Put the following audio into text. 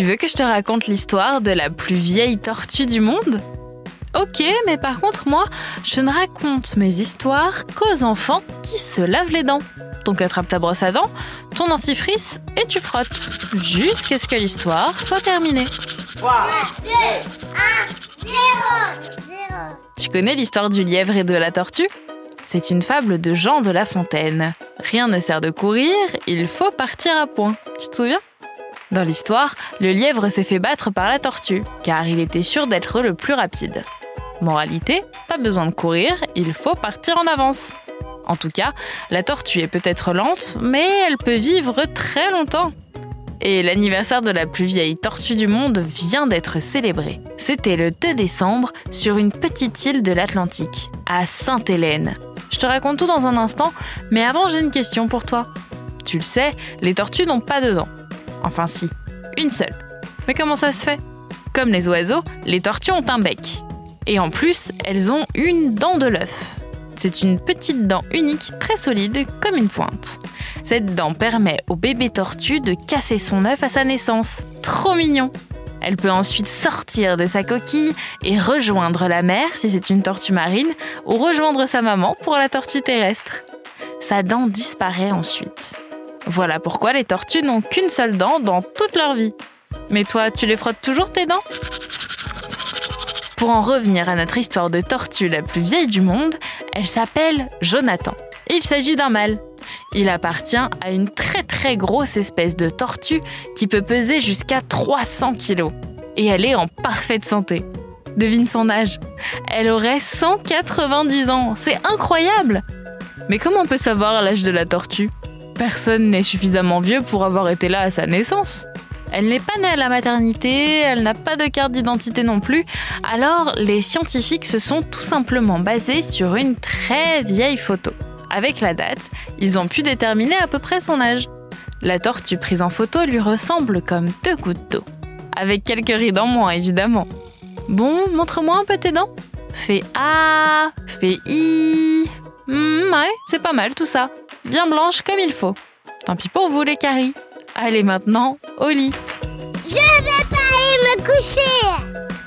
Tu veux que je te raconte l'histoire de la plus vieille tortue du monde? Ok, mais par contre, moi, je ne raconte mes histoires qu'aux enfants qui se lavent les dents. Donc attrape ta brosse à dents, ton dentifrice et tu frottes. Jusqu'à ce que l'histoire soit terminée. 3, 2, 1, 0, Tu connais l'histoire du lièvre et de la tortue? C'est une fable de Jean de La Fontaine. Rien ne sert de courir, il faut partir à point. Tu te souviens? Dans l'histoire, le lièvre s'est fait battre par la tortue, car il était sûr d'être le plus rapide. Moralité, pas besoin de courir, il faut partir en avance. En tout cas, la tortue est peut-être lente, mais elle peut vivre très longtemps. Et l'anniversaire de la plus vieille tortue du monde vient d'être célébré. C'était le 2 décembre sur une petite île de l'Atlantique, à Sainte-Hélène. Je te raconte tout dans un instant, mais avant j'ai une question pour toi. Tu le sais, les tortues n'ont pas de dents. Enfin si, une seule. Mais comment ça se fait? Comme les oiseaux, les tortues ont un bec. Et en plus, elles ont une dent de l'œuf. C'est une petite dent unique très solide comme une pointe. Cette dent permet au bébé tortue de casser son œuf à sa naissance. Trop mignon Elle peut ensuite sortir de sa coquille et rejoindre la mer si c'est une tortue marine ou rejoindre sa maman pour la tortue terrestre. Sa dent disparaît ensuite. Voilà pourquoi les tortues n'ont qu'une seule dent dans toute leur vie. Mais toi, tu les frottes toujours tes dents? Pour en revenir à notre histoire de tortue la plus vieille du monde, elle s'appelle Jonathan. Il s'agit d'un mâle. Il appartient à une très très grosse espèce de tortue qui peut peser jusqu'à 300 kilos. Et elle est en parfaite santé. Devine son âge. Elle aurait 190 ans. C'est incroyable Mais comment on peut savoir l'âge de la tortue? Personne n'est suffisamment vieux pour avoir été là à sa naissance. Elle n'est pas née à la maternité, elle n'a pas de carte d'identité non plus, alors les scientifiques se sont tout simplement basés sur une très vieille photo. Avec la date, ils ont pu déterminer à peu près son âge. La tortue prise en photo lui ressemble comme deux gouttes d'eau. Avec quelques rides en moins, évidemment. Bon, montre-moi un peu tes dents. Fais A, fais I. Hmm, ouais, c'est pas mal tout ça bien blanche comme il faut. Tant pis pour vous les caries. Allez maintenant au lit. Je vais pas aller me coucher